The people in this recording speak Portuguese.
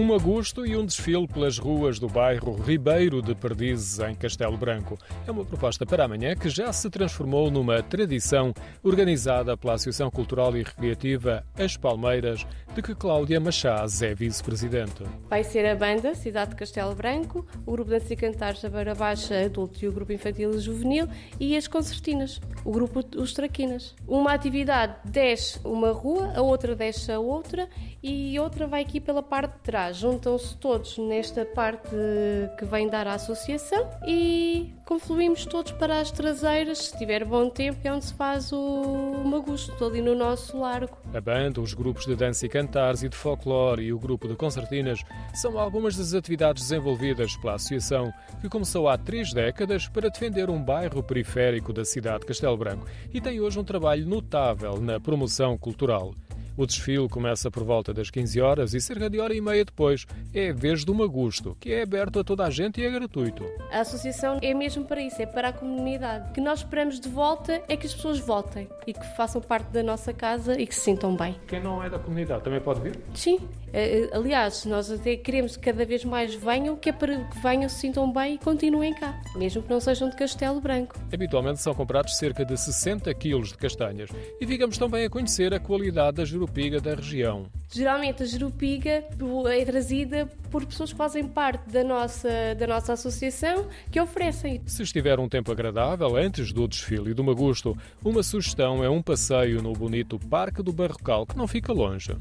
Um agosto e um desfile pelas ruas do bairro Ribeiro de Perdizes, em Castelo Branco. É uma proposta para amanhã que já se transformou numa tradição organizada pela Associação Cultural e Recreativa As Palmeiras, de que Cláudia Machás é vice-presidente. Vai ser a banda Cidade de Castelo Branco, o grupo Dança e Cantares da Beira Baixa Adulto e o grupo Infantil e Juvenil e as concertinas, o grupo Os Traquinas. Uma atividade desce uma rua, a outra desce a outra e outra vai aqui pela parte de trás juntam-se todos nesta parte que vem dar à associação e confluímos todos para as traseiras. Se tiver bom tempo, é onde se faz o Magusto, ali no nosso largo. A banda, os grupos de dança e cantares e de folclore e o grupo de concertinas são algumas das atividades desenvolvidas pela associação, que começou há três décadas para defender um bairro periférico da cidade de Castelo Branco e tem hoje um trabalho notável na promoção cultural. O desfile começa por volta das 15 horas e cerca de hora e meia depois é a vez do Magusto, que é aberto a toda a gente e é gratuito. A associação é mesmo para isso, é para a comunidade. O que nós esperamos de volta é que as pessoas votem e que façam parte da nossa casa e que se sintam bem. Quem não é da comunidade também pode vir? Sim. Eh, eh, aliás, nós até queremos que cada vez mais venham, que é para que venham, se sintam bem e continuem cá, mesmo que não sejam de Castelo Branco. Habitualmente são comprados cerca de 60 quilos de castanhas e ficamos também a conhecer a qualidade da jerupiga da região. Geralmente a jerupiga é trazida por pessoas que fazem parte da nossa, da nossa associação que oferecem. Se estiver um tempo agradável antes do desfile do Magusto, uma sugestão é um passeio no bonito Parque do Barrocal, que não fica longe.